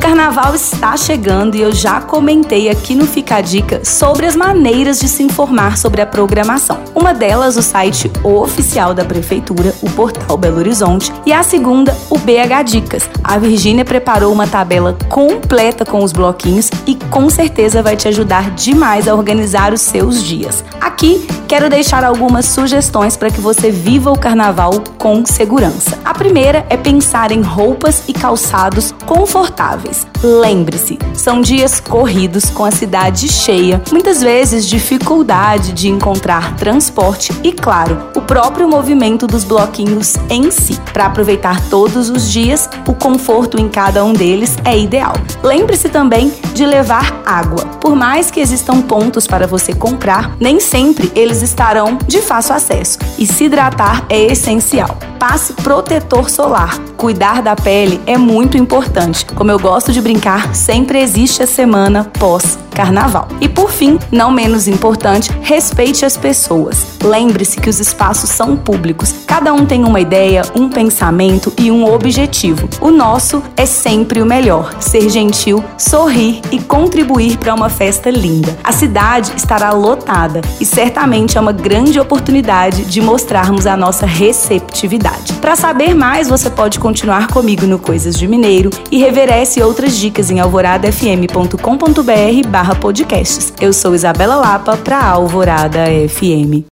O carnaval está chegando e eu já comentei aqui no Fica Dica sobre as maneiras de se informar sobre a programação. Uma delas, o site oficial da Prefeitura, o portal Belo Horizonte, e a segunda, o BH Dicas. A Virgínia preparou uma tabela completa com os bloquinhos e com certeza vai te ajudar demais a organizar os seus dias. Aqui quero deixar algumas sugestões para que você viva o carnaval com segurança. A primeira é pensar em roupas e calçados confortáveis. Lembre-se, são dias corridos com a cidade cheia, muitas vezes dificuldade de encontrar transporte e, claro, próprio movimento dos bloquinhos em si. Para aproveitar todos os dias, o conforto em cada um deles é ideal. Lembre-se também de levar água. Por mais que existam pontos para você comprar, nem sempre eles estarão de fácil acesso e se hidratar é essencial. Passe protetor solar. Cuidar da pele é muito importante. Como eu gosto de brincar, sempre existe a semana pós carnaval. E por fim, não menos importante, respeite as pessoas. Lembre-se que os espaços são públicos. Cada um tem uma ideia, um pensamento e um objetivo. O nosso é sempre o melhor: ser gentil, sorrir e contribuir para uma festa linda. A cidade estará lotada e certamente é uma grande oportunidade de mostrarmos a nossa receptividade. Para saber mais, você pode continuar comigo no Coisas de Mineiro e reverece outras dicas em alvoradafm.com.br podcasts. Eu sou Isabela Lapa para Alvorada FM.